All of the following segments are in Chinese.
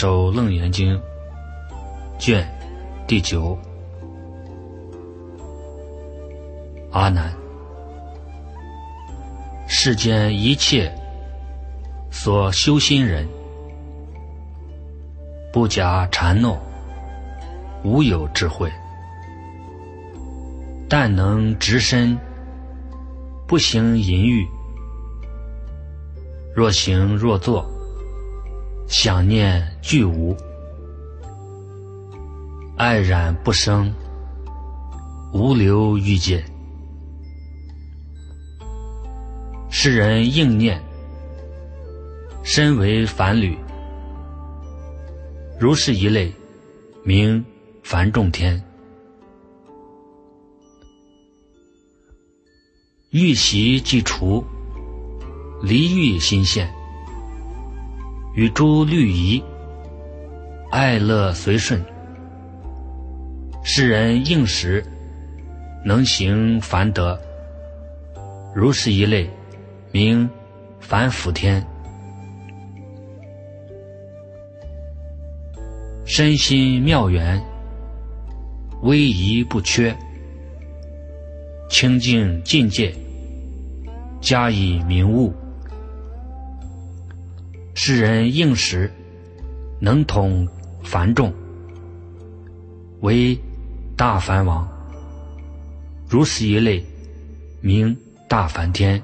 守楞严经。卷第九。阿难，世间一切所修心人，不假禅弄，无有智慧，但能直身，不行淫欲。若行若坐，想念俱无，爱染不生，无留欲界。世人应念，身为凡侣，如是一类，名凡众天。欲习即除，离欲心现，与诸律仪，爱乐随顺。世人应时，能行凡德，如是一类。名凡福天，身心妙缘，威仪不缺，清净境界，加以明悟。世人应时，能统繁众，为大梵王。如此一类，名大梵天。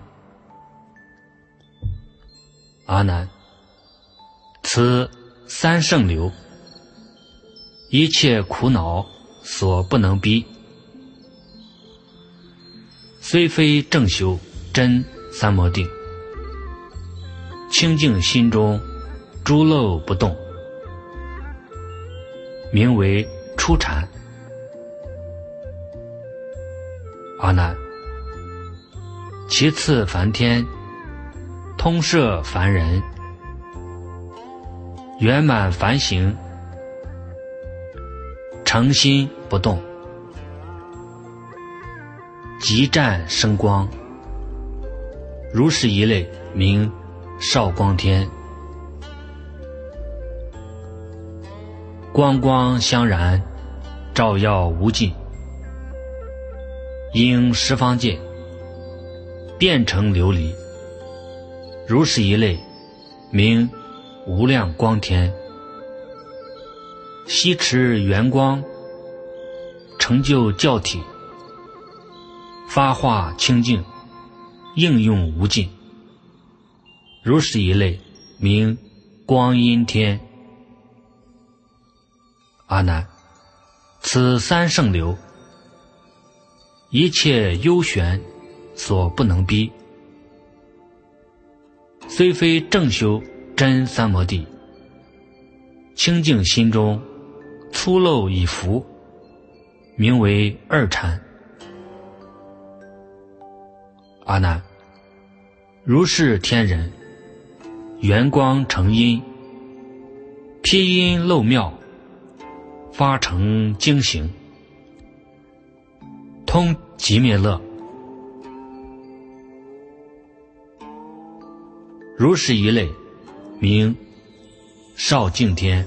阿难，此三圣流，一切苦恼所不能逼，虽非正修真三摩地，清净心中诸漏不动，名为初禅。阿难，其次梵天。通摄凡人，圆满凡行，诚心不动，即战生光，如是一类名少光天，光光相然，照耀无尽，应十方界，变成琉璃。如是一类，名无量光天，悉持圆光，成就教体，发化清净，应用无尽。如是一类，名光阴天。阿难，此三圣流，一切幽玄所不能逼。虽非正修真三摩地，清净心中粗陋已浮，名为二禅。阿难，如是天人，圆光成阴，披阴漏妙，发成精行，通极灭乐。如是一类，名少净天，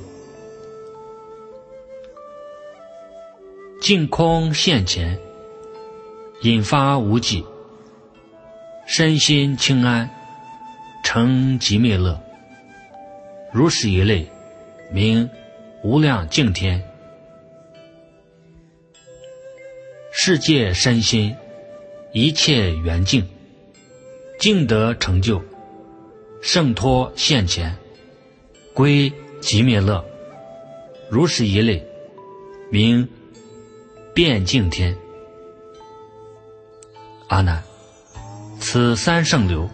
净空现前，引发无际，身心清安，成极灭乐。如是一类，名无量净天，世界身心一切圆净，净得成就。圣托现前，归极灭乐，如是一类，名遍净天。阿难，此三圣流，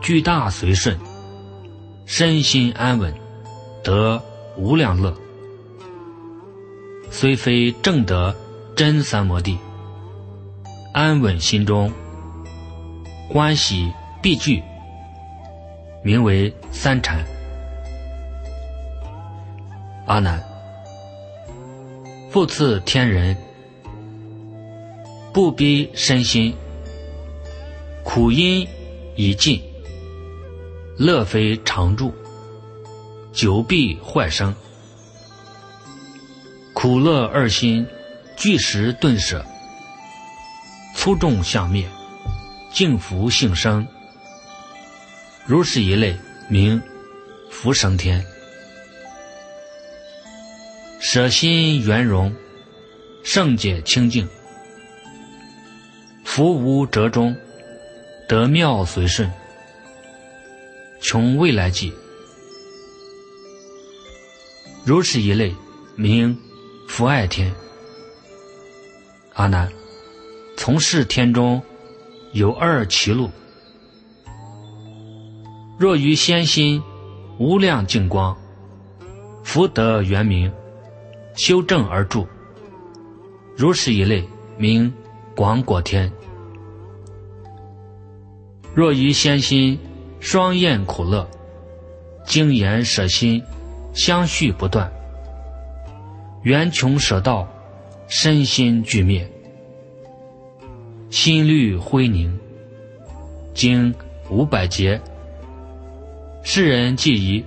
具大随顺，身心安稳，得无量乐。虽非正得真三摩地，安稳心中，欢喜必具。名为三禅。阿难，复次天人，不逼身心，苦因已尽，乐非常住，久必坏生。苦乐二心，俱时顿舍，粗重相灭，净福性生。如是一类，名福生天。舍心圆融，圣洁清净，福无折中。得妙随顺，穷未来际，如是一类，名福爱天。阿难，从事天中有二歧路。若于先心无量净光，福德圆明，修正而住，如是一类，名广果天。若于先心双厌苦乐，精言舍心相续不断，缘穷舍道，身心俱灭，心虑灰凝，经五百劫，世人既以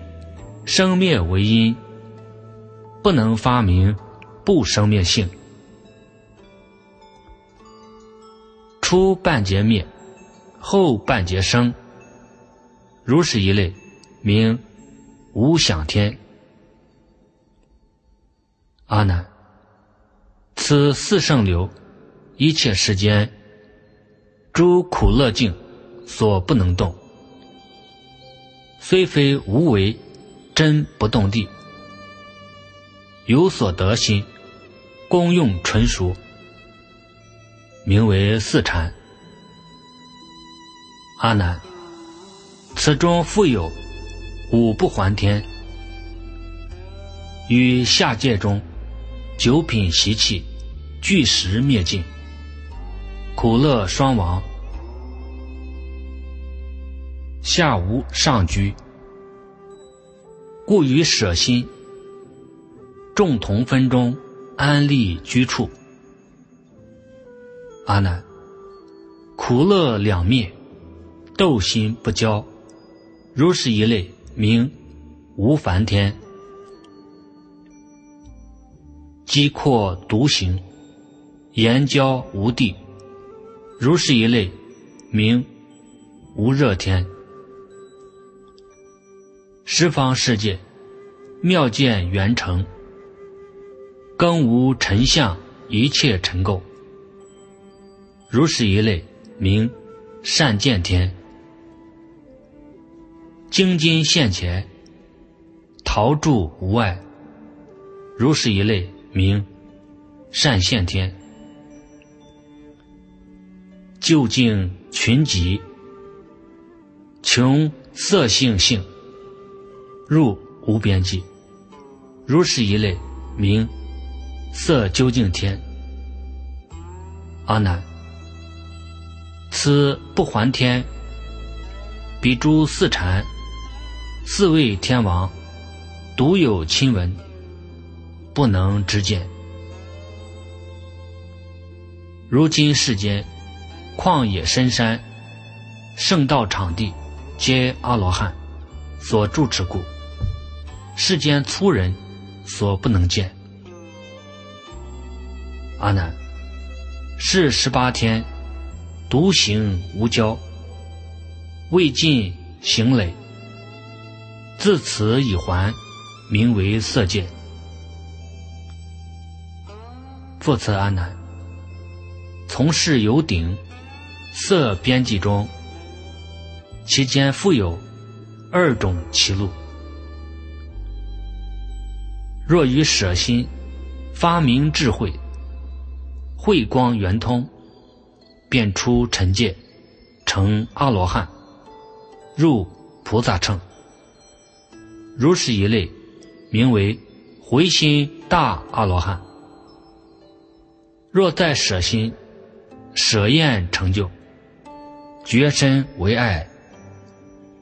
生灭为因，不能发明不生灭性，初半劫灭。后半截生，如是一类，名无想天。阿难，此四圣流，一切世间诸苦乐境所不能动，虽非无为真不动地，有所得心，功用纯熟，名为四禅。阿难，此中复有五不还天，与下界中九品习气俱时灭尽，苦乐双亡，下无上居，故于舍心众同分中安立居处。阿难，苦乐两灭。斗心不交，如是一类，名无梵天；机阔独行，言交无地，如是一类，名无热天。十方世界，妙见圆成，更无尘相，一切尘垢，如是一类，名善见天。精金现前，陶铸无碍，如是一类名善现天。究竟群集，穷色性性，入无边际，如是一类名色究竟天。阿难，此不还天，彼诸四禅。四位天王独有亲闻，不能知见。如今世间旷野深山、圣道场地，皆阿罗汉所住持故，世间粗人所不能见。阿难，是十八天独行无交，未尽行累。自此已还，名为色界。复次阿难，从事有顶色边际中，其间复有二种歧路。若于舍心发明智慧，慧光圆通，便出尘界，成阿罗汉，入菩萨乘。如是一类，名为回心大阿罗汉。若在舍心，舍厌成就，觉身为爱，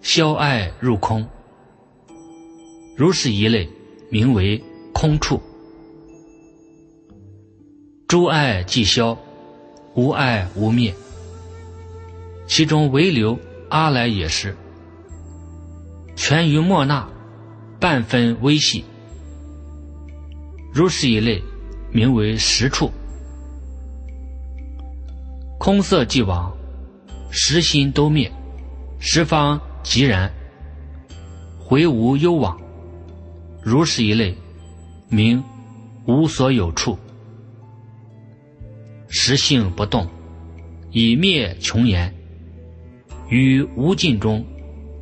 消爱入空。如是一类，名为空处。诸爱既消，无爱无灭，其中唯留阿来也是，全于莫那，半分微细。如是一类，名为实处。空色既往，实心都灭，十方即然，回无忧往。如是一类，名无所有处。实性不动，以灭穷言，于无尽中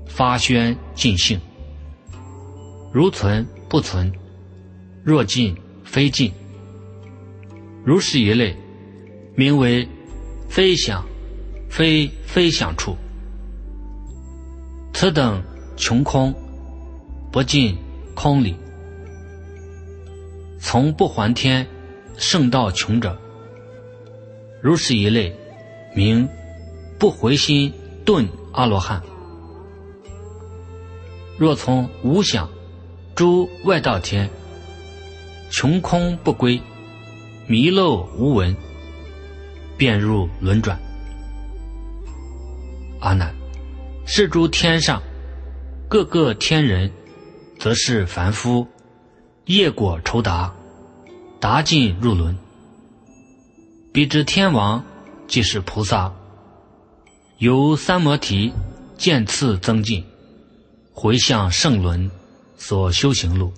发宣尽性。如存不存，若尽非尽。如是一类，名为非想非非想处。此等穷空，不尽空理。从不还天，圣道穷者。如是一类，名不回心顿阿罗汉。若从无想诸外道天，穷空不归，迷漏无闻，便入轮转。阿难，是诸天上各个天人，则是凡夫，业果酬达，达尽入轮。彼之天王即是菩萨，由三摩提渐次增进，回向圣轮所修行路。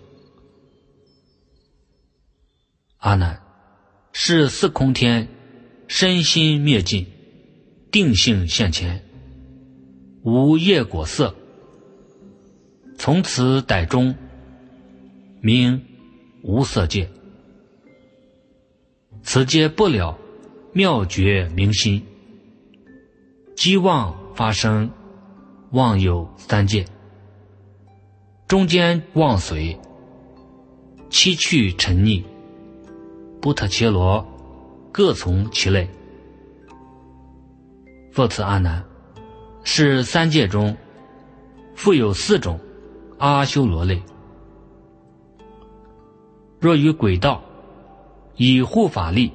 阿难，是四空天身心灭尽，定性现前，无业果色，从此逮中，名无色界。此皆不了。妙觉明心，机妄发生，妄有三界，中间妄随，七趣沉溺，不特切罗，各从其类。复此阿难，是三界中，复有四种阿修罗类。若于轨道，以护法力。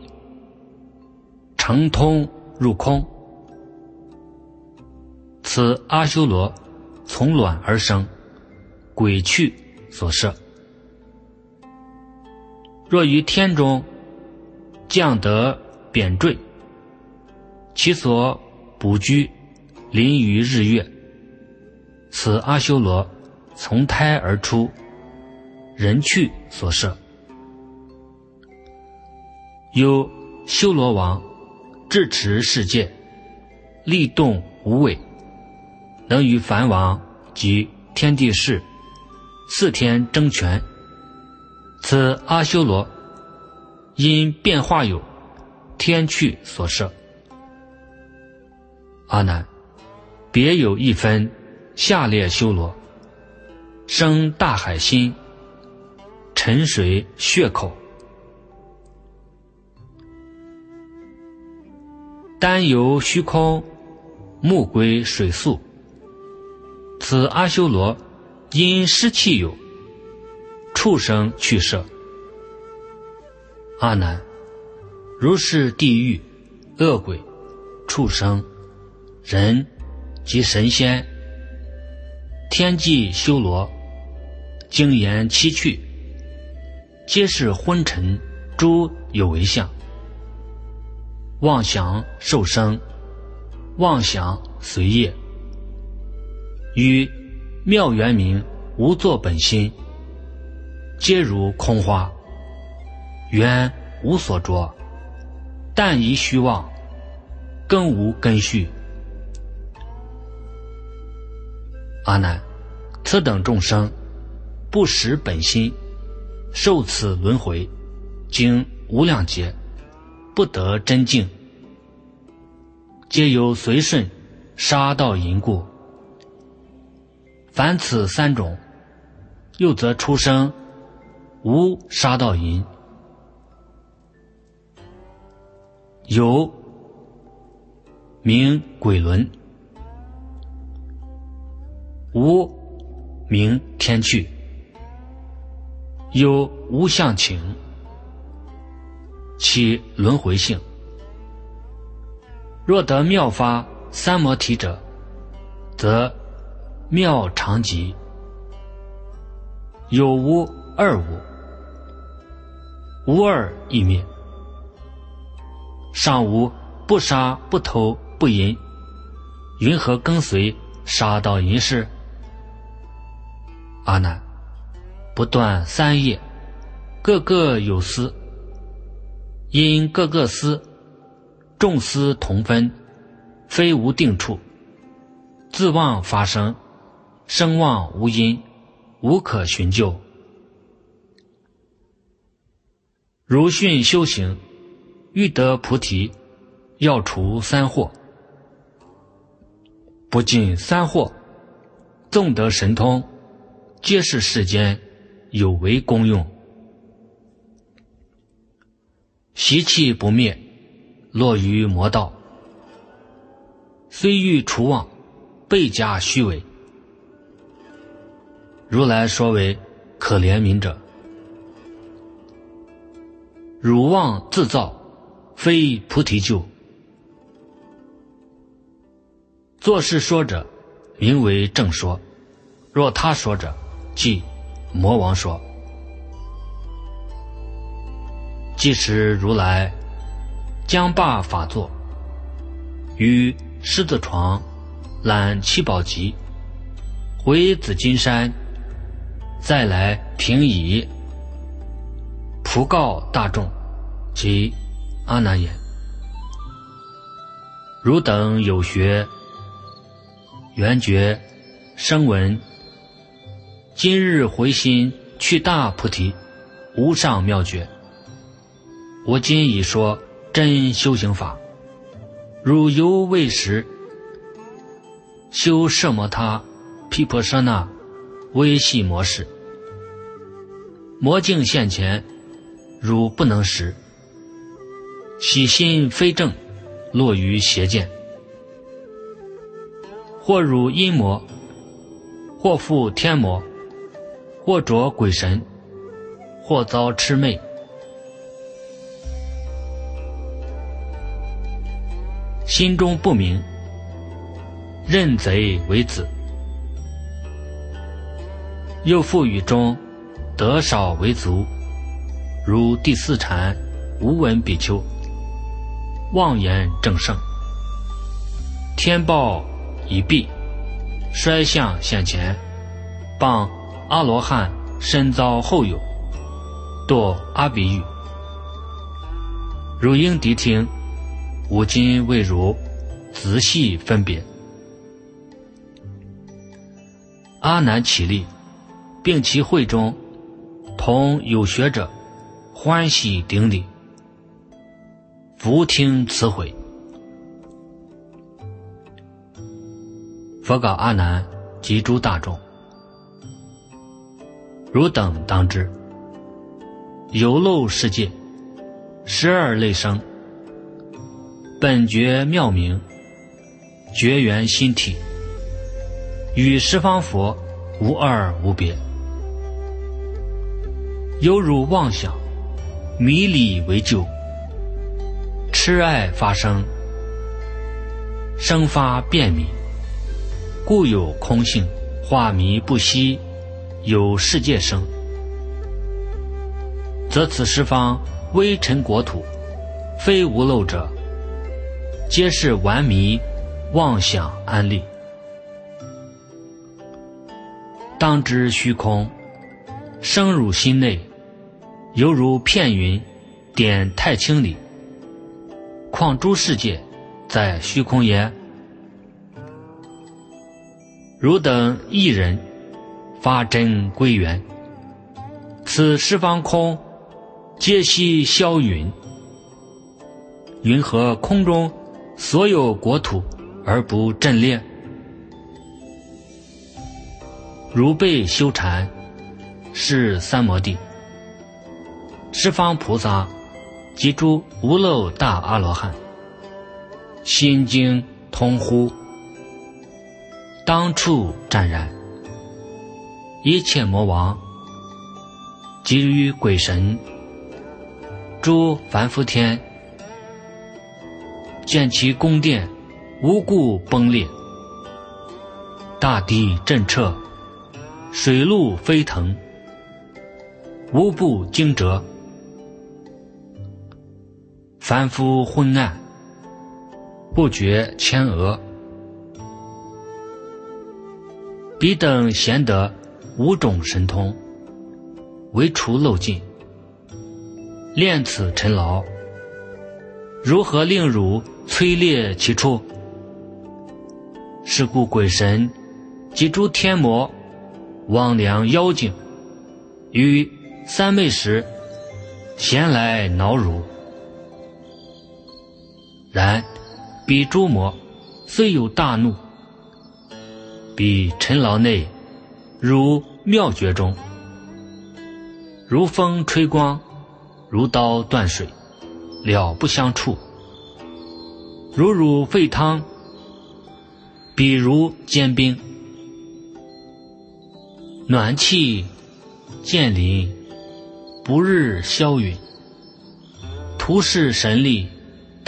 成通入空，此阿修罗从卵而生，鬼去所摄。若于天中降得贬坠，其所补居临于日月，此阿修罗从胎而出，人去所摄。有修罗王。智持世界，力动无畏，能与凡王及天地士、四天争权。此阿修罗因变化有天趣所摄。阿难，别有一分下列修罗，生大海心，沉水血口。单游虚空，目归水宿。此阿修罗因湿气有，畜生去舍。阿难，如是地狱、恶鬼、畜生、人及神仙、天际修罗，精言七趣，皆是昏沉诸有为相。妄想受生，妄想随业，与妙圆明无作本心，皆如空花，缘无所着，但疑虚妄，根无根续。阿难，此等众生不识本心，受此轮回，经无量劫。不得真境，皆由随顺杀道因故。凡此三种，又则出生无杀盗淫，有名鬼轮，无名天趣，有无相情。其轮回性，若得妙发三摩提者，则妙常吉，有无二无，无二一灭。上无不杀不偷不淫，云何跟随杀盗淫事？阿难，不断三业，个个有思，因各个思，众思同分，非无定处，自妄发生，生妄无因，无可寻救。如训修行，欲得菩提，要除三惑，不尽三惑，纵得神通。皆是世间有为功用，习气不灭，落于魔道。虽欲除妄，倍加虚伪。如来说为可怜悯者，汝妄自造，非菩提救。作是说者，名为正说；若他说者，即魔王说：“即时如来将罢法座，于狮子床揽七宝集，回紫金山，再来平以，普告大众及阿难言：汝等有学缘觉声闻。”今日回心去大菩提，无上妙觉。我今已说真修行法，汝犹未识。修摄摩他毗婆舍那微细模式，魔镜现前，汝不能识。喜心非正，落于邪见，或汝阴魔，或复天魔。或着鬼神，或遭魑魅，心中不明，认贼为子，又复语中得少为足，如第四禅无闻比丘，妄言正胜，天报已毕，衰相现前，谤。阿罗汉身遭后有，堕阿鼻狱。如应谛听，吾今为汝仔细分别。阿难起立，并其会中同有学者欢喜顶礼，伏听此会。佛告阿难及诸大众。汝等当知，有漏世界，十二类生，本觉妙明，觉缘心体，与十方佛无二无别。犹如妄想，迷理为旧，痴爱发生，生发变迷，故有空性，化迷不息。有世界生，则此十方微尘国土，非无漏者，皆是顽迷妄想安立。当知虚空生入心内，犹如片云点太清里。况诸世界在虚空也？汝等一人。发真归元，此十方空，皆悉消云。云何空中所有国土而不震裂？如被修禅，是三摩地，十方菩萨及诸无漏大阿罗汉，心经通乎，当处湛然。一切魔王，及于鬼神，诸凡夫天，见其宫殿无故崩裂，大地震彻，水陆飞腾，无不惊蛰。凡夫昏暗，不觉前额。彼等贤德五种神通，唯除漏尽，炼此尘劳，如何令汝摧裂其处？是故鬼神及诸天魔、魍魉妖精，于三昧时，闲来恼汝。然，彼诸魔虽有大怒，彼尘劳内，如妙觉中，如风吹光，如刀断水，了不相触；如汝沸汤，比如坚冰，暖气渐临，不日消陨，图示神力。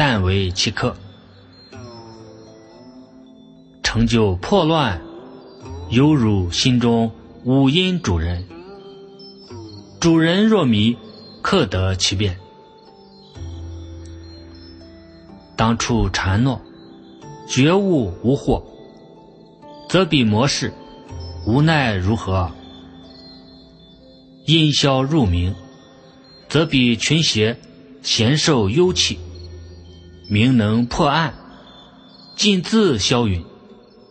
但为其客，成就破乱，犹如心中五阴主人。主人若迷，克得其变。当初禅诺，觉悟无惑，则彼魔事无奈如何？阴消入明，则彼群邪闲受幽气。明能破暗，尽自消陨，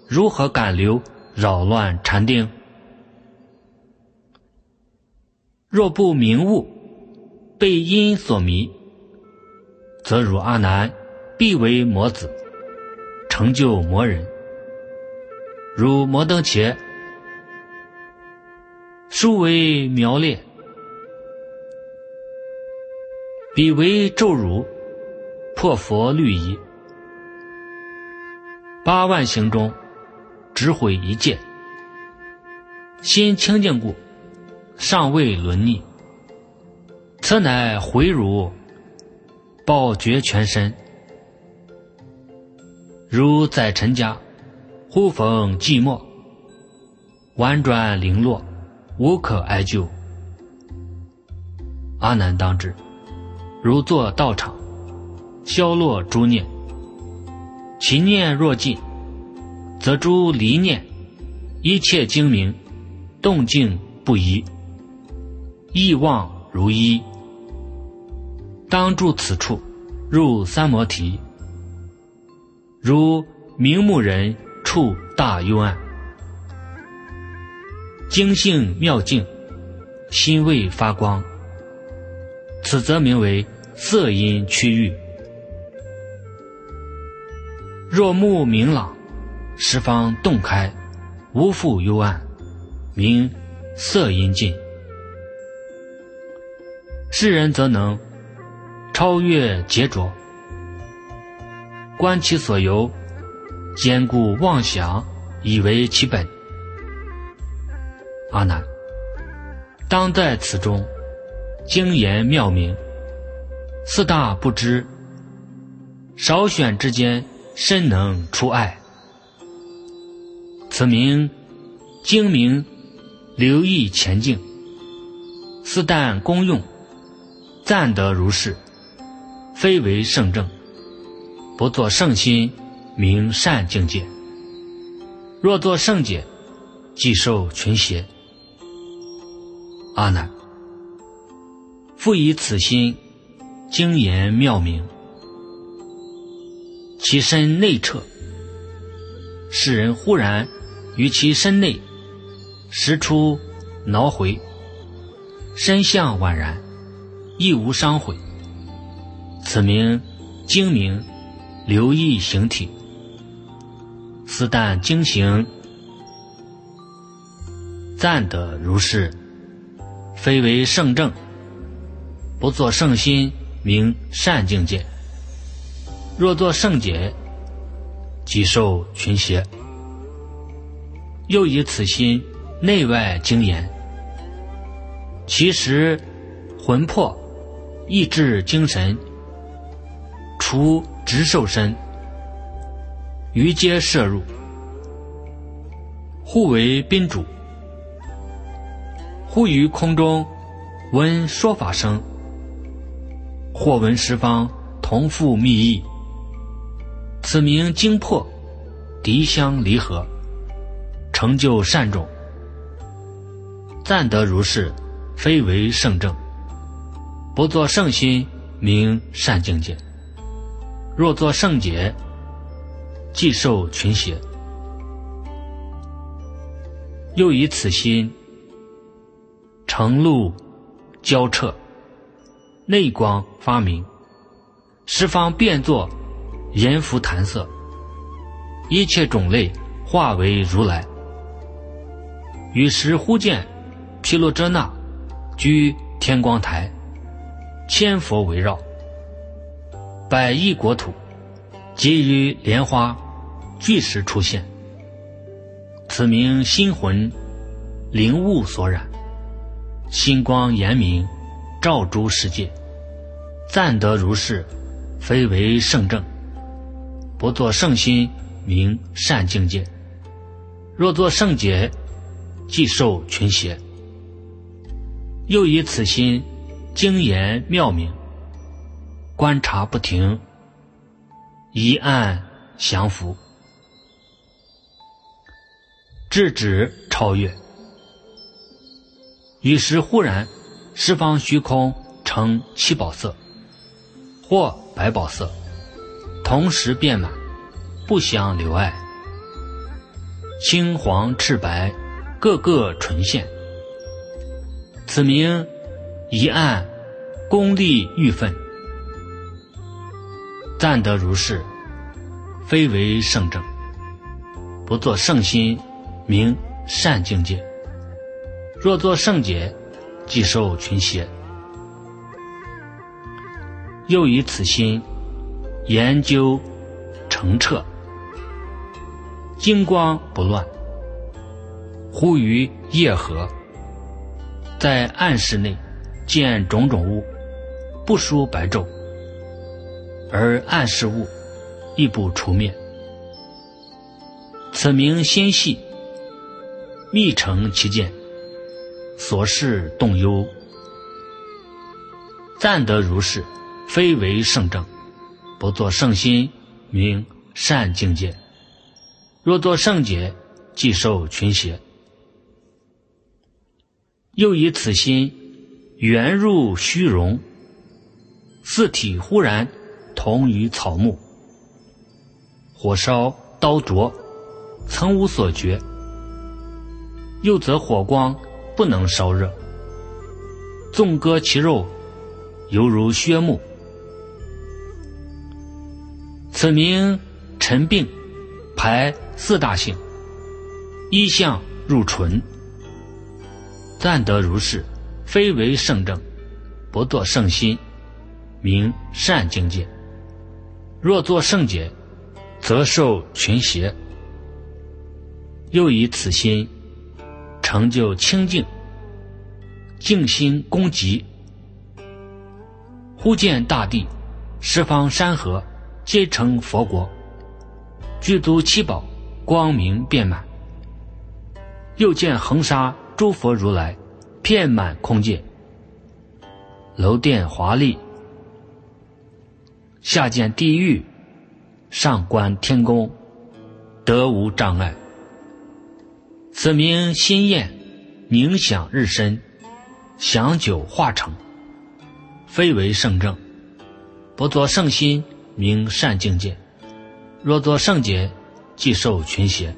如何敢留扰乱禅定？若不明悟，被因所迷，则汝阿难必为魔子，成就魔人。如摩登伽，殊为苗烈，彼为咒汝。破佛律仪，八万行中，只毁一戒。心清净故，尚未沦逆。此乃回汝，报绝全身。如在尘家，忽逢寂寞，婉转零落，无可哀救。阿难当知，如作道场。消落诸念，其念若尽，则诸离念一切精明，动静不移，意望如一。当住此处，入三摩提，如明目人处大幽暗，精性妙境，心未发光，此则名为色阴区域。若目明朗，十方洞开，无复幽暗，名色阴尽。世人则能超越劫浊，观其所由，坚固妄想，以为其本。阿难，当在此中，精言妙明，四大不知，少选之间。身能出爱，此名精明，留意前进。四但功用，暂得如是，非为圣正。不作圣心，名善境界。若作圣解，即受群邪。阿难，复以此心，精言妙明。其身内彻，世人忽然于其身内识出挠回，身相宛然，亦无伤毁。此名精明，留意形体。斯但精行，暂得如是，非为圣正。不作圣心，名善境界。若作圣解，即受群邪；又以此心内外精研，其实魂魄、意志、精神，除直受身，于皆摄入，互为宾主。忽于空中闻说法声，或闻十方同复密意，此名精破，敌相离合，成就善种。暂得如是，非为圣正。不作圣心，名善境界；若作圣解，即受群邪。又以此心。成露交彻，内光发明，十方变作阎浮檀色，一切种类化为如来。于是忽见毗卢遮那居天光台，千佛围绕，百亿国土，皆于莲花巨石出现。此名心魂灵物所染。星光严明，照诸世界。暂得如是，非为圣正。不作圣心，名善境界。若作圣解，即受群邪。又以此心，精言妙明，观察不停，一暗降伏，制止超越。于是忽然，十方虚空成七宝色，或白宝色，同时变满，不相留碍。青黄赤白，个个纯现。此名一暗功力欲分，暂得如是，非为圣正。不作圣心，名善境界。若作圣解，即受群邪。又以此心研究澄澈，金光不乱。忽于夜河，在暗室内见种种物，不输白昼，而暗室物亦不除灭。此名心系，密成其见。所事动忧，暂得如是，非为圣正。不作圣心，名善境界。若作圣解，即受群邪。又以此心圆入虚荣，四体忽然同于草木，火烧刀灼，曾无所觉。又则火光。不能烧热，纵割其肉，犹如削木。此名陈病，排四大性，一相入纯。暂得如是，非为圣正，不作圣心，名善境界。若作圣解，则受群邪。又以此心。成就清净，静心攻极。忽见大地，十方山河皆成佛国，具足七宝，光明遍满。又见恒沙诸佛如来，遍满空界，楼殿华丽。下见地狱，上观天宫，得无障碍。此名心焰，冥想日深，享久化成，非为圣正。不作圣心，名善境界。若作圣解，即受群邪。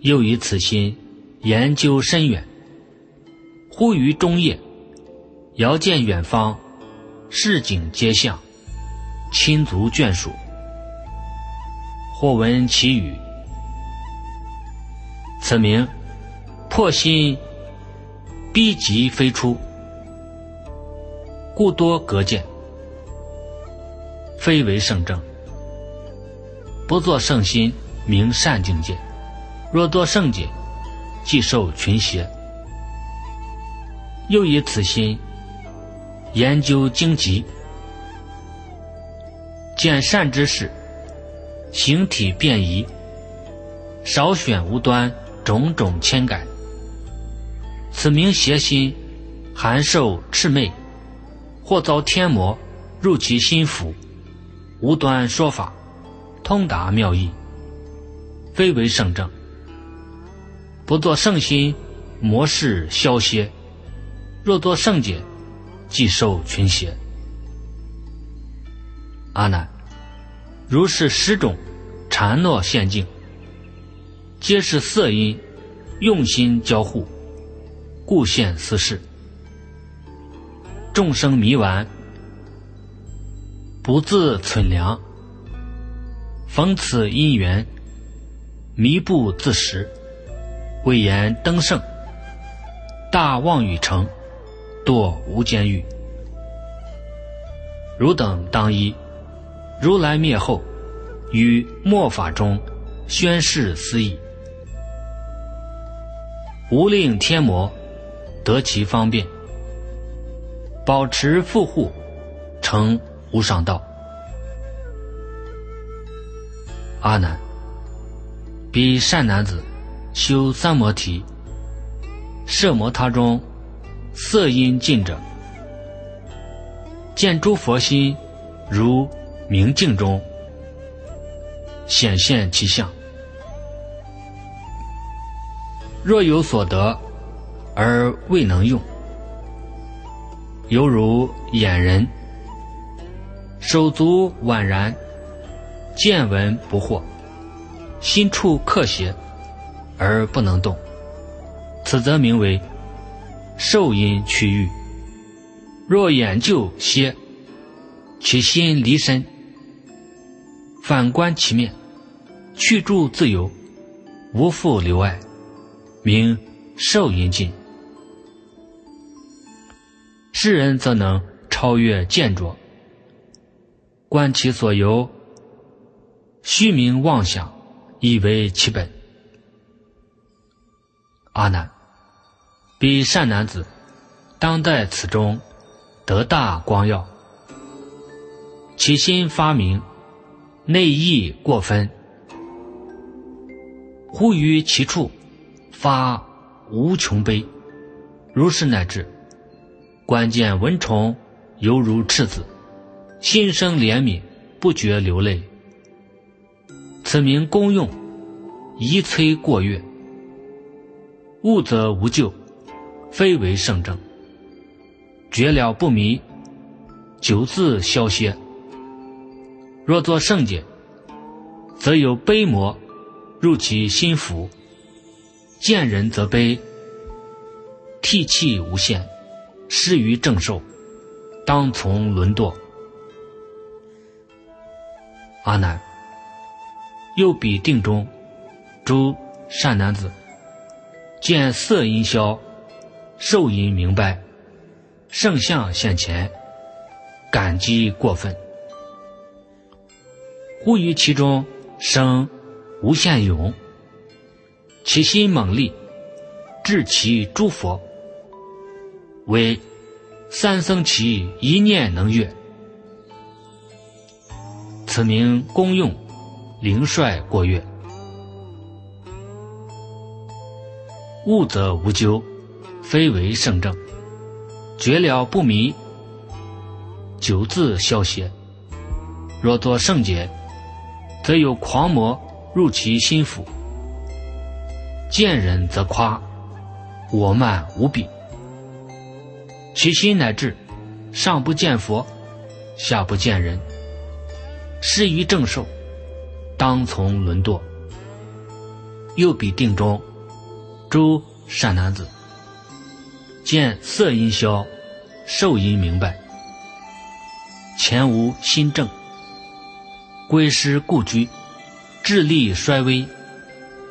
又以此心研究深远，忽于中夜，遥见远方，市井街巷，亲族眷属，或闻其语。此名破心逼急飞出，故多隔见，非为圣正。不作圣心，名善境界；若作圣解，即受群邪。又以此心研究经籍，见善之事，形体变异，少选无端，种种千改。此名邪心，含受魑魅，或遭天魔入其心腹，无端说法，通达妙义，非为圣正。不作圣心，魔事消歇；若作圣解，即受群邪。阿难，如是十种禅诺陷阱，皆是色因用心交互，故现斯事。众生迷顽，不自存粮，逢此因缘，迷不自识。未言登圣，大妄语成，堕无间狱。汝等当依如来灭后，于末法中宣示私意，无令天魔得其方便，保持富护，成无上道。阿难，彼善男子。修三摩提，摄摩他中色音尽者，见诸佛心如明镜中显现其相。若有所得而未能用，犹如眼人手足宛然，见闻不惑，心处克邪。而不能动，此则名为受阴区域。若眼就歇，其心离身，反观其面，去住自由，无复留爱，名受阴尽。世人则能超越见着，观其所由，虚名妄想，以为其本。阿难，彼善男子，当在此中得大光耀，其心发明，内意过分，忽于其处发无穷悲，如是乃至关见蚊虫犹如赤子，心生怜悯，不觉流泪。此名功用，宜催过月。悟则无咎，非为圣正。绝了不迷，久自消歇。若作圣解，则有悲魔入其心腹，见人则悲，涕泣无限，失于正受，当从沦堕。阿难，又彼定中，诸善男子。见色音消，受音明白，圣相现前，感激过分，忽于其中生无限勇，其心猛力，至其诸佛，为三僧其一念能悦，此名功用灵帅过月。悟则无咎，非为圣正；绝了不迷，久自消邪。若作圣解，则有狂魔入其心腹，见人则夸，我慢无比。其心乃至上不见佛，下不见人，失于正受，当从轮堕。又比定中。诸善男子，见色音消，受音明白，前无心正，归师故居，智力衰微，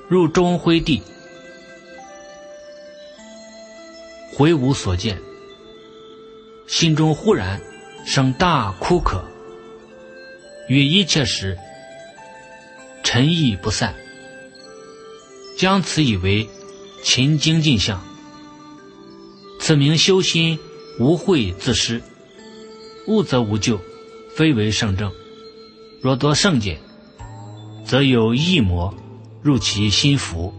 入中灰地，回无所见，心中忽然生大枯渴，与一切时尘意不散，将此以为。勤精进相，此名修心无慧自失，悟则无咎，非为圣正。若多圣解，则有异魔入其心腹，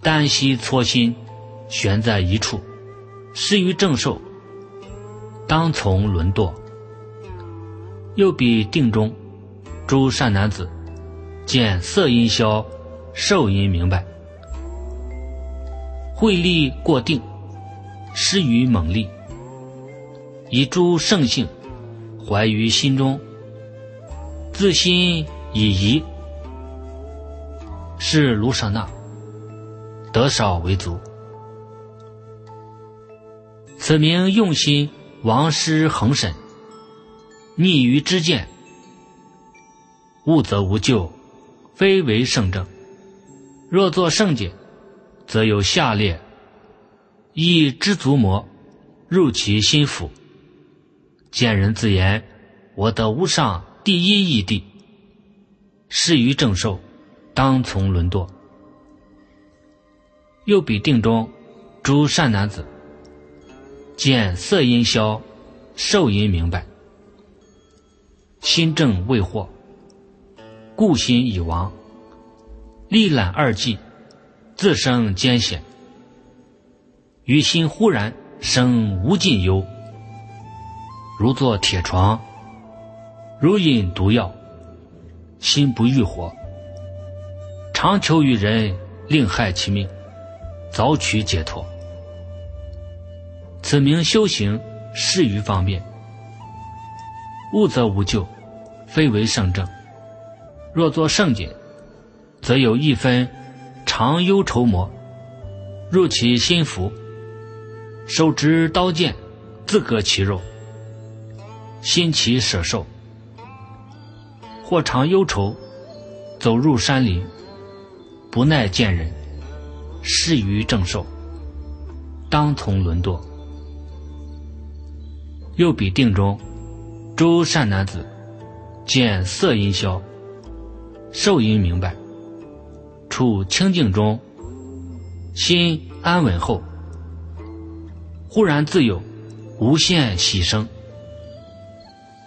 单息搓心，悬在一处，失于正受，当从轮堕。又比定中，诸善男子，见色音消，受音明白，慧力过定，失于猛力，以诸圣性怀于心中，自心以疑，是卢舍那，得少为足。此名用心王师恒审。逆于知见，悟则无咎，非为圣正。若作圣解，则有下列：一知足魔入其心腹，见人自言：“我得无上第一义谛。”是于正受，当从轮堕。又比定中诸善男子，见色音消，受音明白。心正未获，故心已亡。历览二际，自生艰险。于心忽然生无尽忧，如坐铁床，如饮毒药，心不欲活。常求于人，令害其命，早取解脱。此名修行适于方便。悟则无咎，非为圣正。若作圣解，则有一分常忧愁魔入其心腹，手执刀剑，自割其肉，心起舍受。或常忧愁，走入山林，不耐见人，失于正受，当从轮堕。又比定中。诸善男子，见色音消，受音明白，处清净中，心安稳后，忽然自有无限喜生，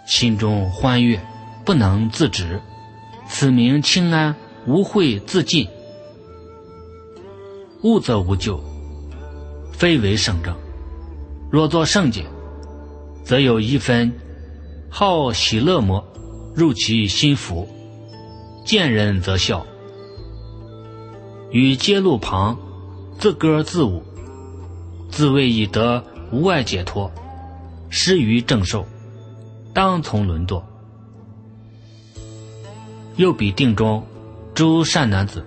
心中欢悦，不能自止，此名清安无慧自尽，悟则无咎，非为圣正。若作圣解，则有一分。好喜乐魔入其心腹，见人则笑。于街路旁自歌自舞，自谓已得无外解脱，失于正受，当从轮堕。又比定中诸善男子，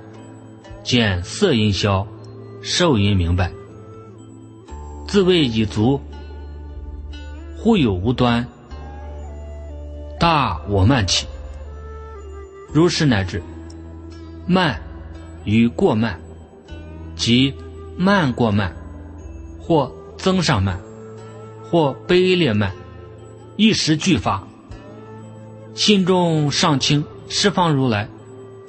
见色音消，受音明白，自谓已足，忽有无端。大我慢起，如是乃至慢与过慢，即慢过慢，或增上慢，或卑劣慢，一时俱发。心中上清十方如来，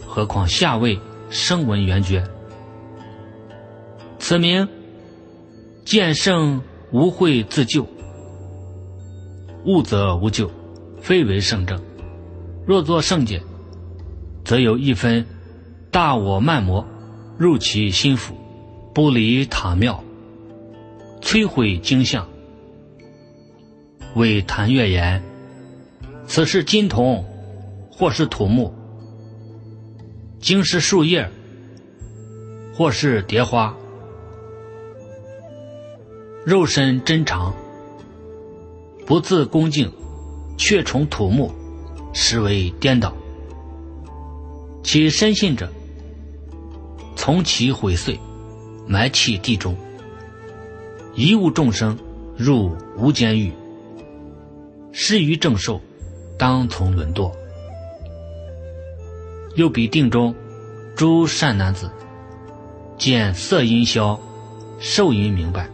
何况下位声闻缘觉？此名见圣无慧自救，悟则无救。非为圣正，若作圣解，则有一分大我慢魔入其心腹，不离塔庙，摧毁经像。为谭月言：此是金铜，或是土木；经是树叶，或是蝶花。肉身真长，不自恭敬。却从土木，实为颠倒。其深信者，从其毁碎，埋弃地中。一物众生入无间狱，失于正受，当从轮堕。又比定中诸善男子，见色音消，受音明白，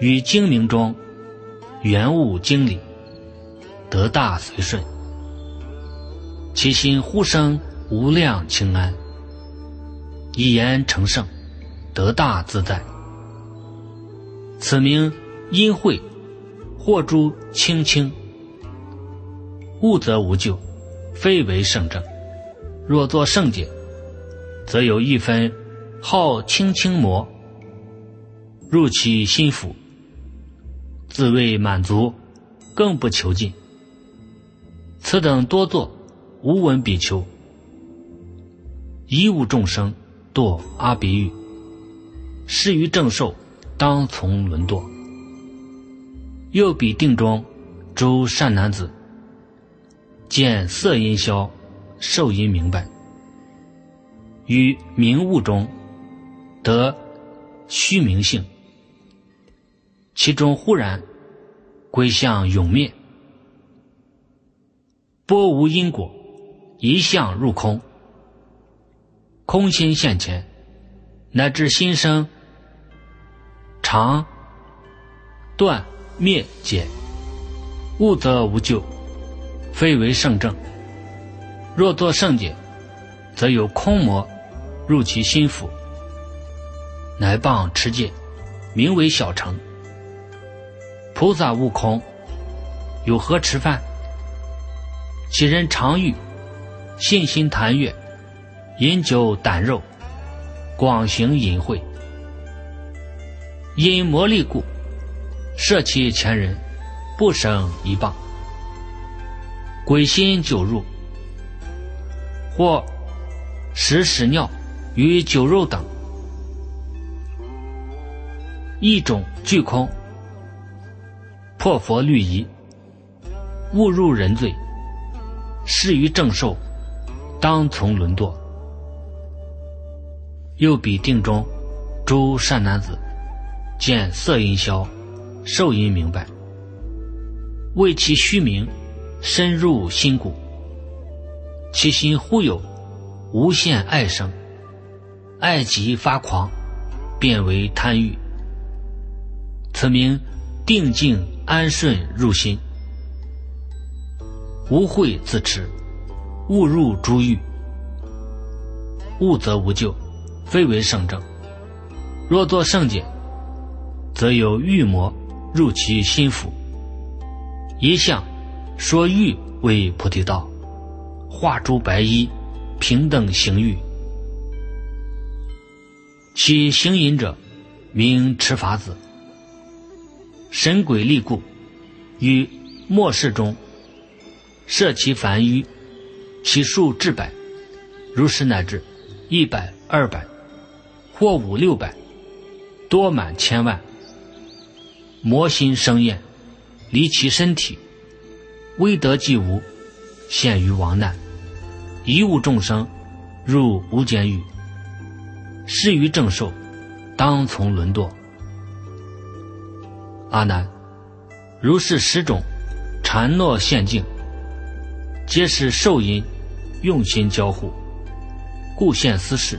与精明中原物经理。得大随顺，其心忽生无量清安，一言成圣，得大自在。此名因慧，或诸清清，悟则无咎，非为圣正。若作圣解，则有一分好清清魔，入其心腹，自谓满足，更不求进。此等多作，无闻比丘。一物众生堕阿鼻狱，失于正受，当从轮堕。又比定中诸善男子，见色音消，受音明白，于明悟中得虚明性，其中忽然归向永灭，波无因果，一向入空。空心现前，乃至心生常断灭解，悟则无救，非为圣正。若作圣解，则有空魔入其心腹，乃谤持戒，名为小乘。菩萨悟空，有何吃饭？其人常欲信心谈悦。饮酒胆肉，广行淫秽，因魔力故，摄其前人，不生一棒。鬼心酒入，或食屎尿与酒肉等，一种俱空，破佛律仪，误入人罪，失于正受，当从沦堕。又比定中，诸善男子见色音消，受音明白，为其虚名深入心骨，其心忽有无限爱生，爱极发狂，变为贪欲。此名定静安顺入心，无慧自持，误入诸欲，悟则无救。非为圣正，若作圣解，则有欲魔入其心腹。一向说欲为菩提道，化诸白衣，平等行欲。其行淫者，名持法子。神鬼力故，于末世中，设其凡欲，其数至百，如是乃至一百、二百。或五六百，多满千万。魔心生厌，离其身体，威德既无，陷于亡难。一物众生入无间狱，失于正受，当从沦堕。阿难，如是十种禅诺陷境，皆是受因用心交互，故现斯事。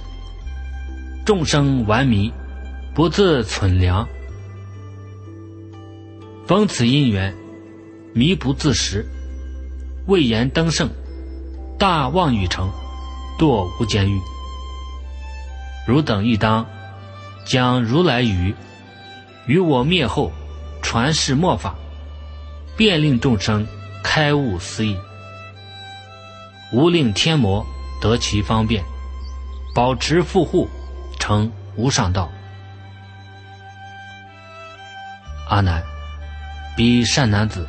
众生顽迷，不自存良；逢此因缘，迷不自识。未言登圣，大妄语成，堕无间狱。汝等亦当将如来语与我灭后，传世末法，便令众生开悟思义，无令天魔得其方便，保持富护。成无上道。阿难，彼善男子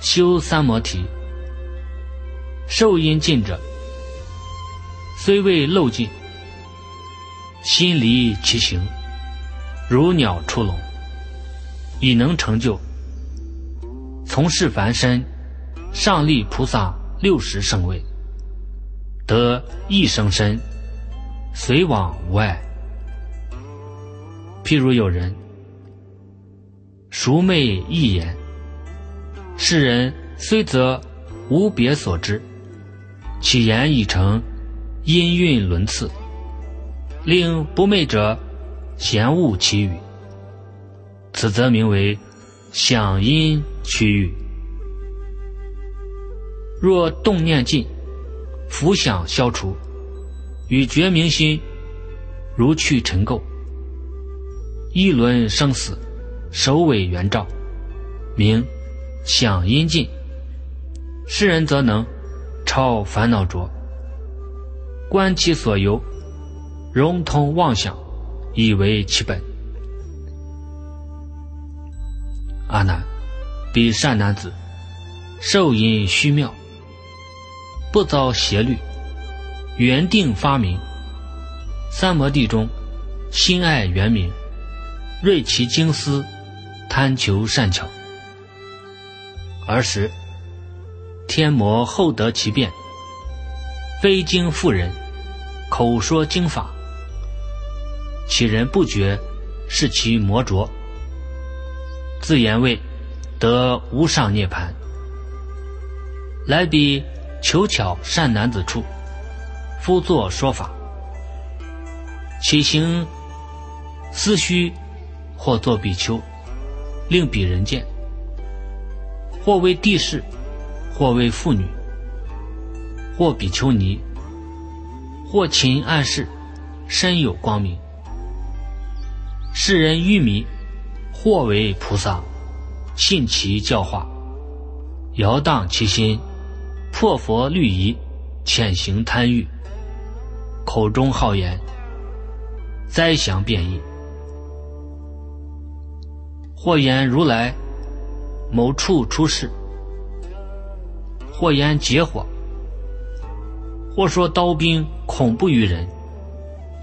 修三摩提，受因尽者，虽未漏尽，心离其形，如鸟出笼，已能成就。从事凡身，上立菩萨六十圣位，得一生身。随往无碍。譬如有人熟昧一言，世人虽则无别所知，其言已成音韵轮次，令不昧者嫌恶其语。此则名为响音区域。若动念尽，浮想消除。与觉明心如去尘垢，一轮生死，首尾圆照，明想因尽。世人则能超烦恼浊，观其所由，融通妄想，以为其本。阿难，彼善男子，受因虚妙，不遭邪律，原定发明。三摩地中，心爱圆明，锐其精思，贪求善巧。儿时，天魔后得其变，非经妇人，口说经法，其人不觉，是其魔浊。自言谓得无上涅盘，来彼求巧善男子处，夫作说法。其行思虚，或作比丘，令彼人见；或为帝士，或为妇女，或比丘尼，或勤暗示，身有光明。世人愚迷，或为菩萨，信其教化，摇荡其心，破佛律仪，潜行贪欲，口中好言。灾祥变异，或言如来某处出世，或言劫火，或说刀兵恐怖于人，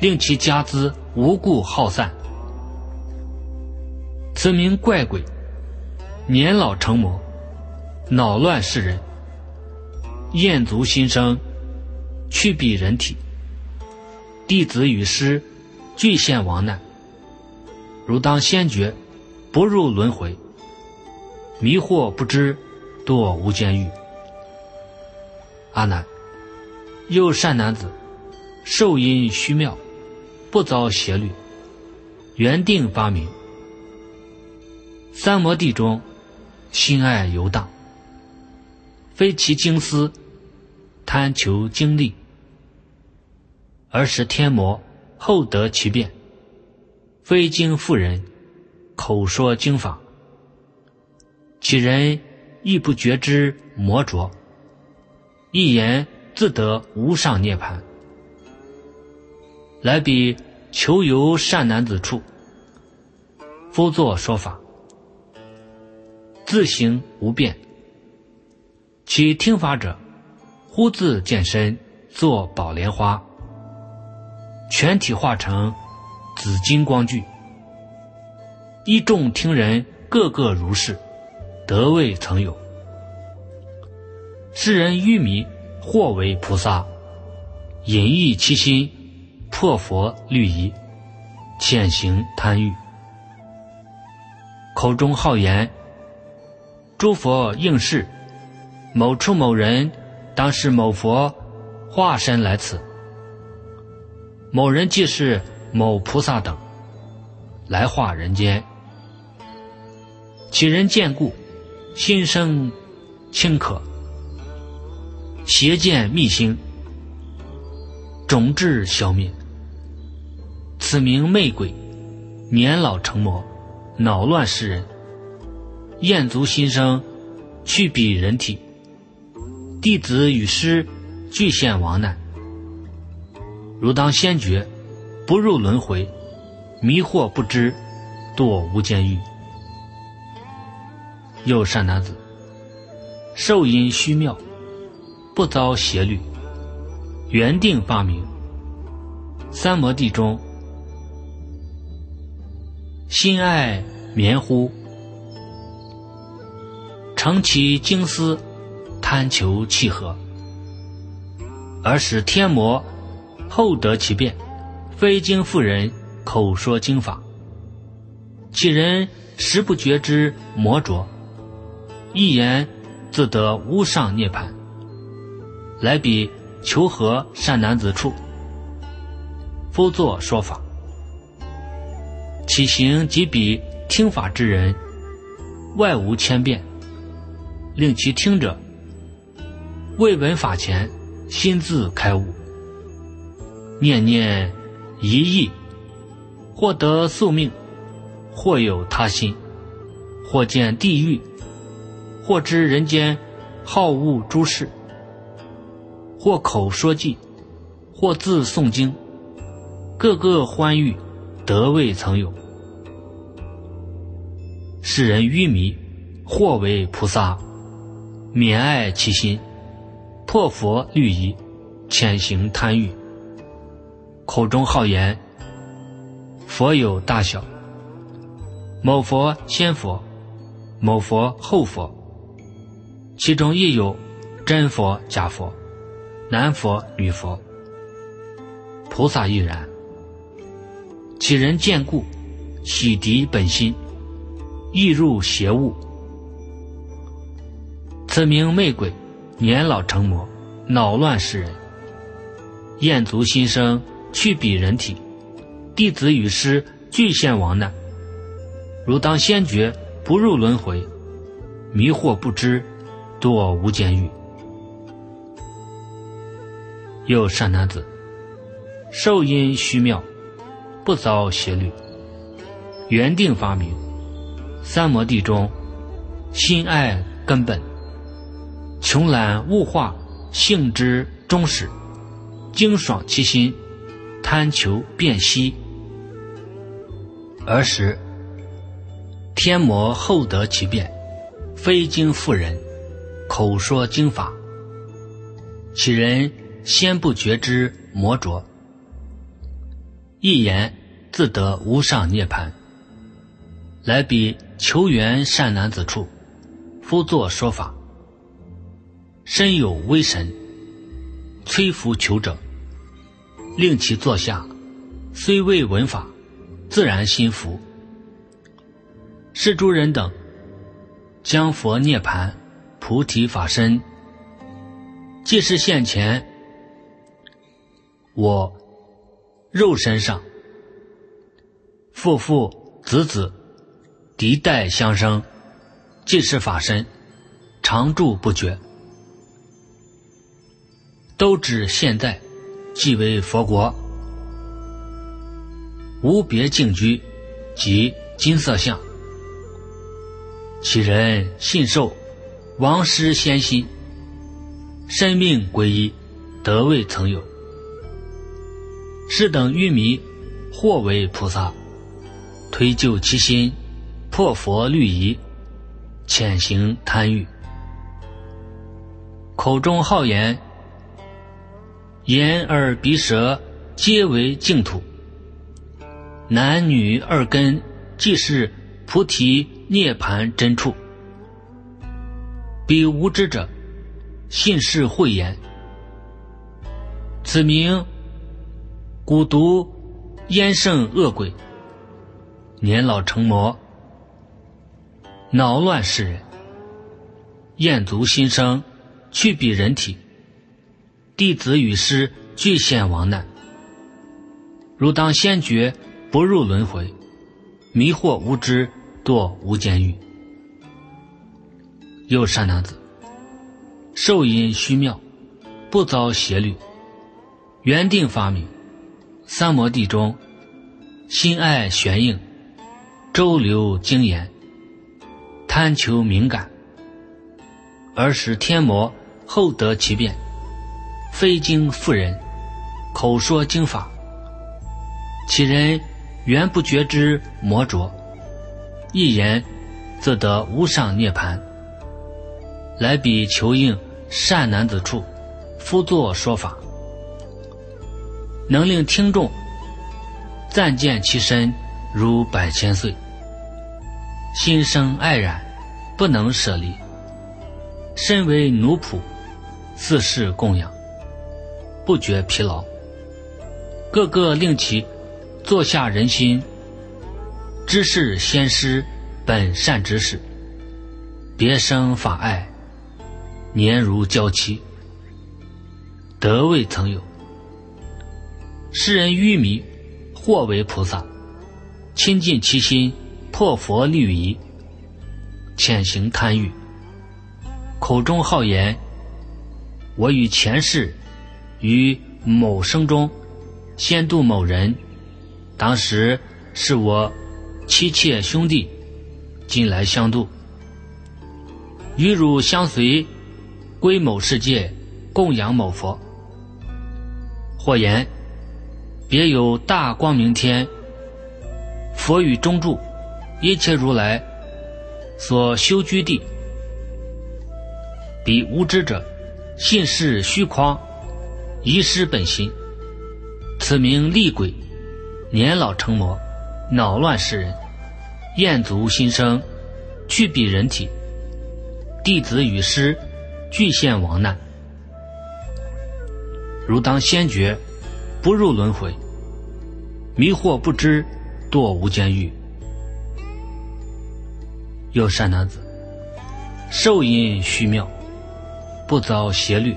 令其家资无故耗散。此名怪鬼，年老成魔，恼乱世人，厌足心生，去彼人体，弟子与师。俱现亡难，如当先觉，不入轮回，迷惑不知，堕无间狱。阿难，又善男子，受因虚妙，不遭邪律，原定发明。三摩地中，心爱游荡，非其精思，贪求经历，而使天魔。后得其变，非经妇人，口说经法，其人亦不觉知魔浊，一言自得无上涅盘。来彼求游善男子处，夫作说法，自行无变。其听法者，忽自见身作宝莲花。全体化成紫金光具，一众听人个个如是，得未曾有。世人愚迷，或为菩萨，隐逸其心，破佛律仪，潜行贪欲，口中好言。诸佛应是，某处某人，当是某佛化身来此。某人即是某菩萨等，来化人间。其人见故，心生轻可，邪见密心，种智消灭。此名魅鬼，年老成魔，恼乱世人，厌足心生，去彼人体。弟子与师俱现亡难。如当先觉，不入轮回，迷惑不知，堕无间狱。又善男子，受因虚妙，不遭邪律，原定发明。三摩地中，心爱绵乎，成其精思，贪求契合，而使天魔。后得其变，非经妇人口说经法，其人实不觉知魔浊，一言自得无上涅盘。来彼求和善男子处，夫作说法，其行即彼听法之人，外无千变，令其听者未闻法前，心自开悟。念念一意，或得宿命，或有他心，或见地狱，或知人间好恶诸事，或口说偈，或自诵经，个个欢愉，得未曾有。世人愚迷，或为菩萨，免爱其心，破佛律仪，潜行贪欲，口中好言。佛有大小，某佛先佛，某佛后佛，其中亦有真佛假佛，男佛女佛，菩萨亦然。其人见故，洗涤本心，易入邪物。此名魅鬼，年老成魔，恼乱世人，厌足心生，去彼人体。弟子与师俱陷亡难，如当先觉，不入轮回，迷惑不知，堕无间狱。又善男子，受因虚妙，不遭邪律，原定发明，三摩地中，心爱根本，穷览物化，性之终始，精爽其心，贪求辨析。儿时，天魔厚得其变，非经妇人，口说经法。其人先不觉之魔浊，一言自得无上涅盘。来彼求缘善男子处，夫作说法。身有威神，摧伏求者，令其坐下，虽未闻法。自然心服，是诸人等将佛涅盘菩提法身，即是现前我肉身上，父父子子嫡代相生，即是法身，常住不绝，都指现在即为佛国。无别净居，即金色相。其人信受，王师先心，身命归一，得未曾有。是等愚迷，或为菩萨，推就其心，破佛律仪，潜行贪欲，口中好言，眼耳鼻舌皆为净土。男女二根，即是菩提涅盘真处。彼无知者，信是慧言。此名蛊毒烟胜恶鬼，年老成魔，恼乱世人，厌足心生，去彼人体。弟子与师俱陷亡难，如当先觉。不入轮回，迷惑无知，堕无间狱。又善男子，受因虚妙，不遭邪律，原定发明，三摩地中，心爱玄应，周流精言，贪求敏感，而使天魔后得其变，非经妇人，口说经法，其人。原不觉知魔浊，一言则得无上涅盘。来彼求应善男子处，夫作说法，能令听众暂见其身如百千岁，心生爱染，不能舍离。身为奴仆，自是供养，不觉疲劳，个个令其。坐下人心，知是先师本善之事，别生法爱，年如娇妻，德未曾有。世人愚迷，或为菩萨，亲近其心，破佛律仪，潜行贪欲，口中好言：我与前世于某生中，先度某人。当时是我妻妾兄弟，今来相度，与汝相随，归某世界，供养某佛。或言：别有大光明天，佛与中住，一切如来所修居地。彼无知者，信是虚诳，遗失本心。此名厉鬼，年老成魔，恼乱世人，厌足心生，去彼人体。弟子与师俱现亡难。如当先觉，不入轮回；迷惑不知，堕无间狱。有善男子，受因虚妙，不遭邪律，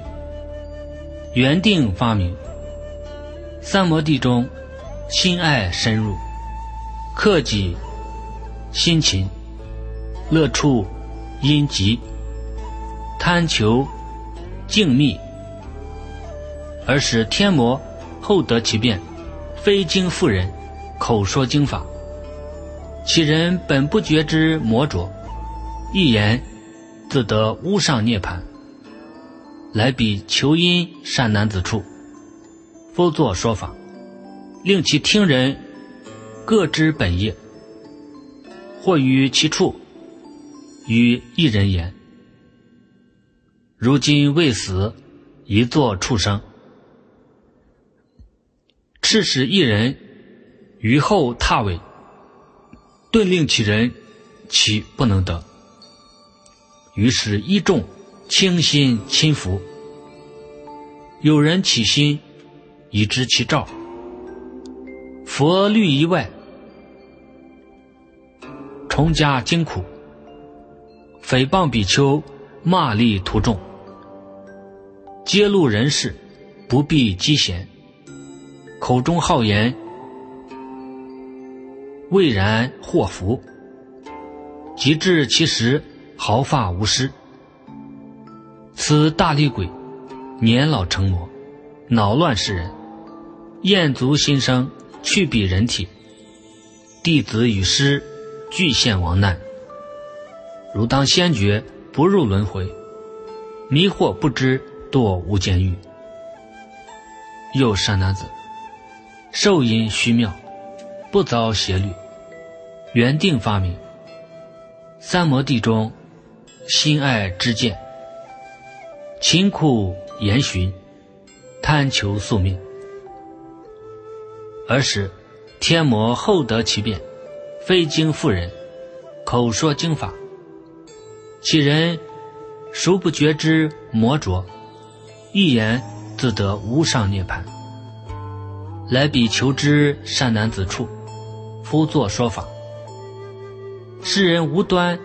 原定发明。三摩地中，心爱深入，克己心勤，乐处因极，贪求静谧。而使天魔后得其变，非经妇人口说经法，其人本不觉之魔浊，一言自得无上涅盘。来比求因善男子处，复作说法，令其听人各知本业，或于其处与一人言：如今未死，一作畜生。是使一人于后踏尾，顿令其人，其不能得。于是一众倾心亲服。有人起心，以知其兆。佛律仪外，重加惊苦，诽谤比丘，骂詈徒众，揭露人事，不必积嫌。口中好言，未然祸福；及至其时，毫发无失。此大厉鬼，年老成魔，恼乱世人，厌足心生，去彼人体。弟子与师俱现亡难。如当先觉，不入轮回；迷惑不知，堕无间狱。又善男子。受因虚妙，不遭邪律，原定发明。三摩地中，心爱之见，勤苦严寻，贪求宿命。而使天魔厚得其变，非经妇人口说经法，其人孰不觉之魔浊，一言自得无上涅槃。来彼求之善男子处，夫作说法。世人无端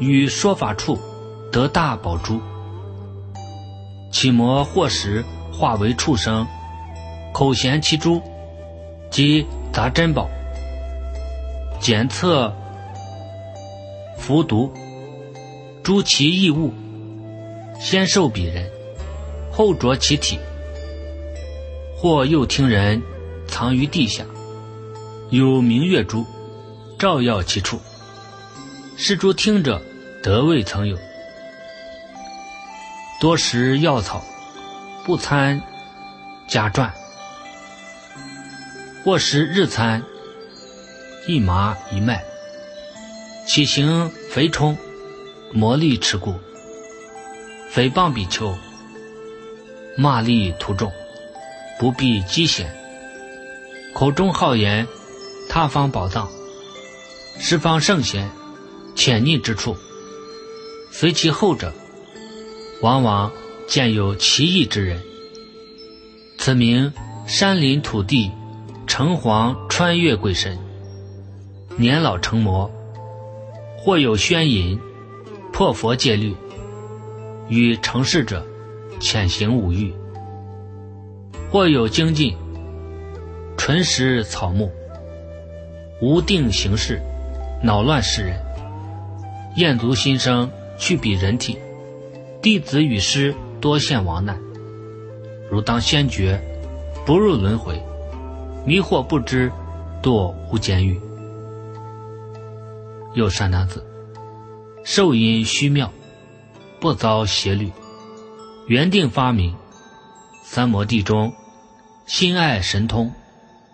与说法处得大宝珠，起魔或时化为畜生，口衔其珠，即杂珍宝，检测服毒，诸其异物，先受彼人，后着其体，或又听人。藏于地下，有明月珠，照耀其处。是诸听者得未曾有。多食药草，不参家传。或食日餐，一麻一麦。其行肥充，魔力持故。诽谤比丘，骂詈徒众，不必积嫌。口中好言，他方宝藏，十方圣贤，潜匿之处，随其后者，往往见有奇异之人。此名山林土地，城隍穿越鬼神，年老成魔，或有宣淫，破佛戒律，与成事者，潜行五欲，或有精进。纯食草木，无定行事，恼乱世人，厌足心生，去彼人体。弟子与师多现亡难。如当先觉，不入轮回；迷惑不知，堕无间狱。又善男子，受因虚妙，不遭邪律，原定发明。三摩地中。心爱神通，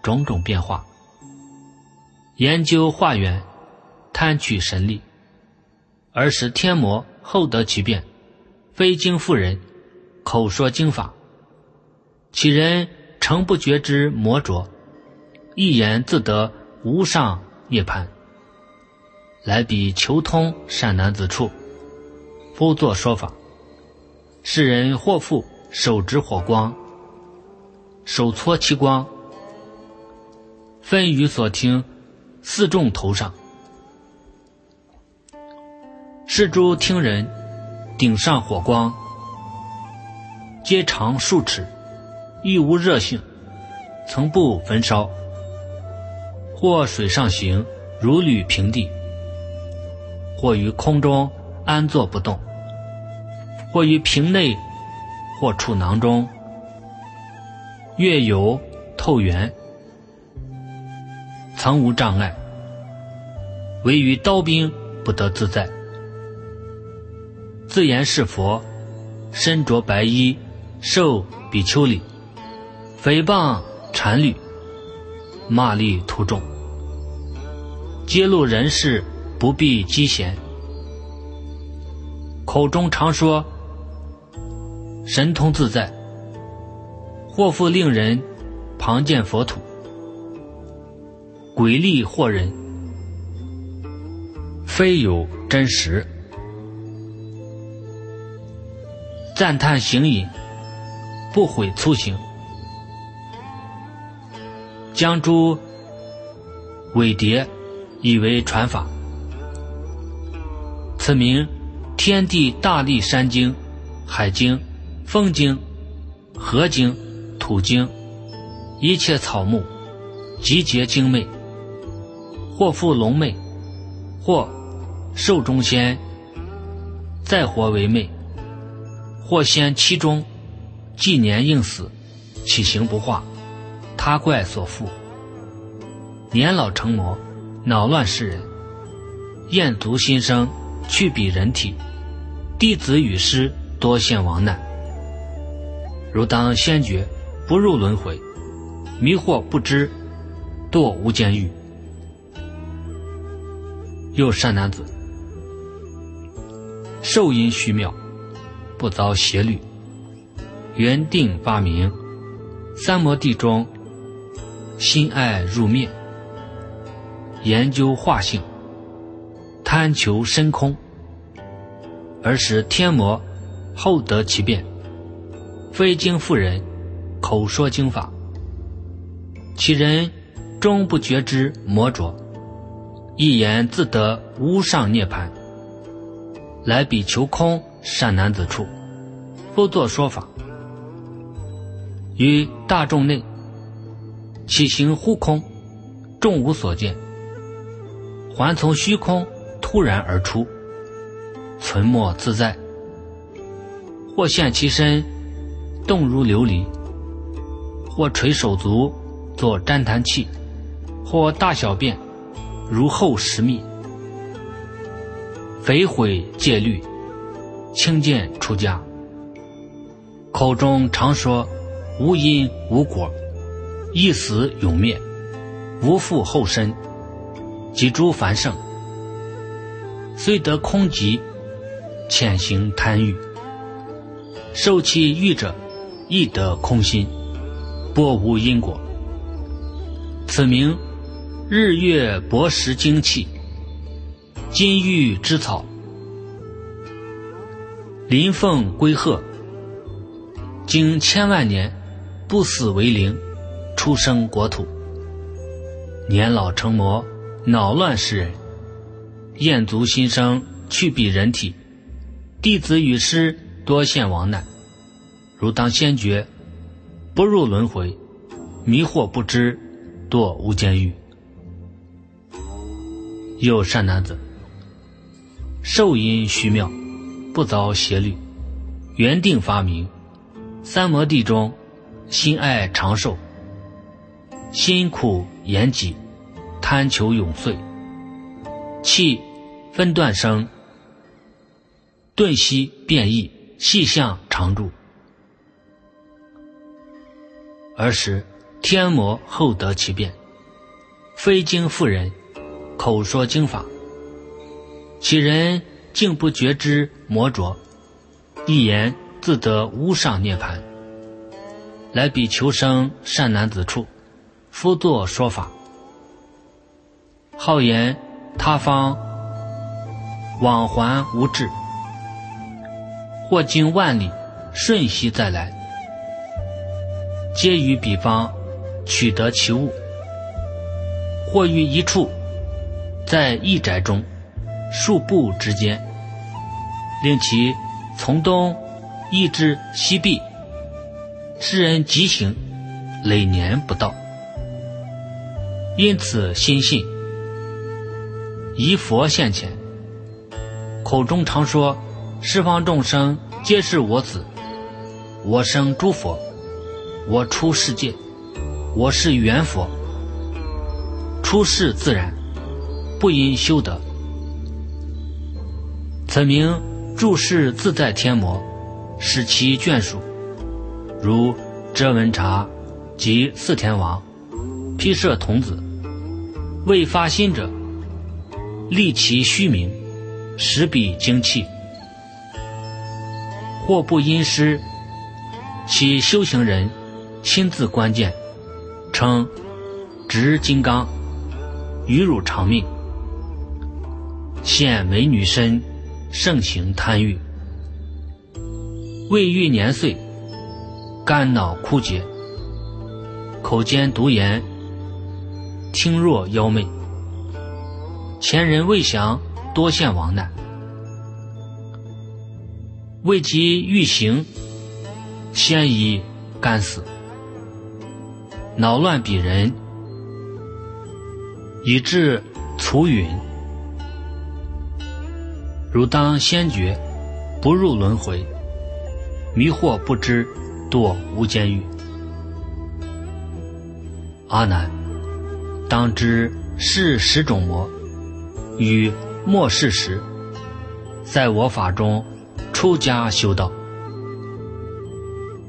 种种变化。研究化缘，贪取神力，而使天魔后得其变，非经妇人，口说经法。其人诚不觉之魔浊，一言自得无上涅槃。来彼求通善男子处，复作说法。世人或复手执火光，手搓其光，分于所听。四众头上，是诸听人顶上火光，皆长数尺，亦无热性，曾不焚烧。或水上行，如履平地；或于空中安坐不动；或于瓶内，或处囊中，月有透圆。曾无障碍，唯于刀兵不得自在。自言是佛，身着白衣，受比丘礼，诽谤禅律，骂力徒众，揭露人事不必积嫌，口中常说神通自在，祸福令人旁见佛土。鬼力惑人，非有真实。赞叹行隐，不悔粗行，将诸伪蝶以为传法。此名天地大力山经、海经、风经、河经、土经，一切草木集结精魅。或复龙魅，或寿中仙，再活为魅；或先其中，纪年应死，起行不化，他怪所缚。年老成魔，恼乱世人，厌足心生，去彼人体，弟子与师多现亡难。如当先觉，不入轮回，迷惑不知，堕无间狱。又善男子，受因虚妙，不遭邪律，缘定发明，三摩地中，心爱入灭，研究化性，贪求深空，而使天魔后得其变，非经妇人，口说经法，其人终不觉知魔浊。一言自得无上涅槃，来彼求空善男子处，复作说法。于大众内，起行忽空，众无所见，还从虚空突然而出，存没自在。或现其身，动如琉璃；或垂手足，作旃檀器；或大小便。如后石密，肥毁戒律，轻贱出家。口中常说无因无果，一死永灭，无复后身，及诸凡圣，虽得空寂，潜行贪欲，受其欲者，亦得空心，波无因果。此名。日月薄食精气，金玉之草，林凤归鹤，经千万年，不死为灵，出生国土。年老成魔，恼乱世人，厌足心生，去彼人体。弟子与师多现亡难，如当先觉，不入轮回，迷惑不知，堕无间狱。有善男子，受因虚妙，不遭邪律，原定发明，三摩地中，心爱长寿，辛苦严己，贪求永岁，气分断生，顿息变异，细相常住，而时天魔后得其变，非经妇人口说经法，其人竟不觉知魔浊，一言自得无上涅盘。来比求生善男子处，夫作说法，好言他方往还无滞，或经万里，瞬息再来，皆于彼方取得其物；或于一处，在一宅中数步之间，令其从东一至西壁。世人急行，累年不到，因此心信，疑佛现前，口中常说：“十方众生皆是我子，我生诸佛，我出世界，我是缘佛，出世自然，不因修德。”此名注世自在天魔，使其眷属。如遮文察及四天王，披设童子，未发心者，立其虚名，使彼精气；或不因师，其修行人亲自观见，称执金刚，与汝长命，现美女身，盛行贪欲，未遇年岁。肝脑枯竭，口尖毒言，听若妖媚。前人未降，多现亡难。未及欲行，先已肝死。恼乱彼人，以致卒允。汝当先觉，不入轮回，迷惑不知。堕无间狱。阿难，当知是十种魔，与末世时，在我法中出家修道，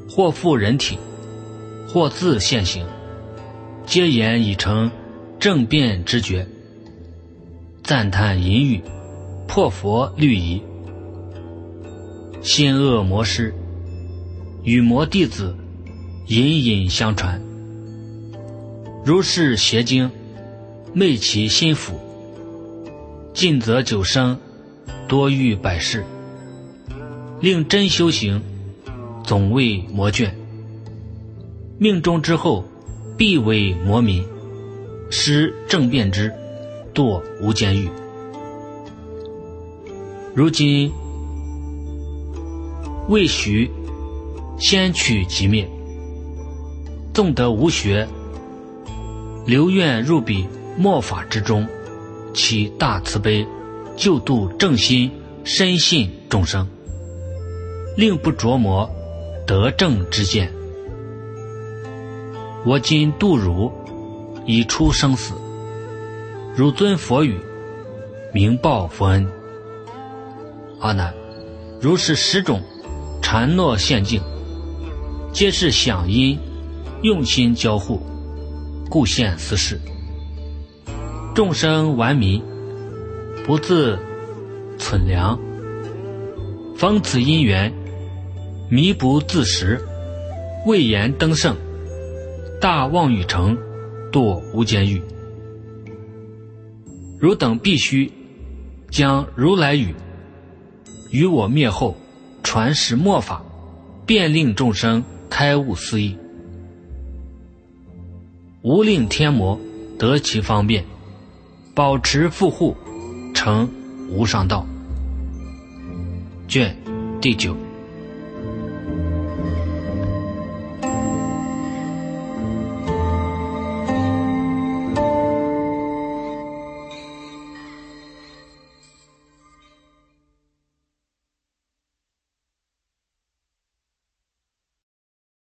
或复人体，或自现行，皆言已成正变之觉，赞叹淫欲，破佛律仪，心恶魔师。与魔弟子隐隐相传，如是邪经，昧其心腹，尽则九生，多遇百世，令真修行，总为魔眷。命中之后，必为魔民，失正变之，堕无间狱。如今未许。先取即灭，纵得无学，留愿入彼末法之中，起大慈悲，救度正心，深信众生，令不琢磨得正之见。我今度汝，已出生死，汝遵佛语，明报佛恩。阿难，如是十种禅诺陷境。皆是响音，用心交互，故现此事。众生顽迷，不自存良，逢此因缘，迷不自识，未言登圣，大妄语成，堕无间狱。汝等必须将如来语于我灭后传世末法，便令众生。开悟思义，无令天魔得其方便，保持富护，成无上道。卷第九。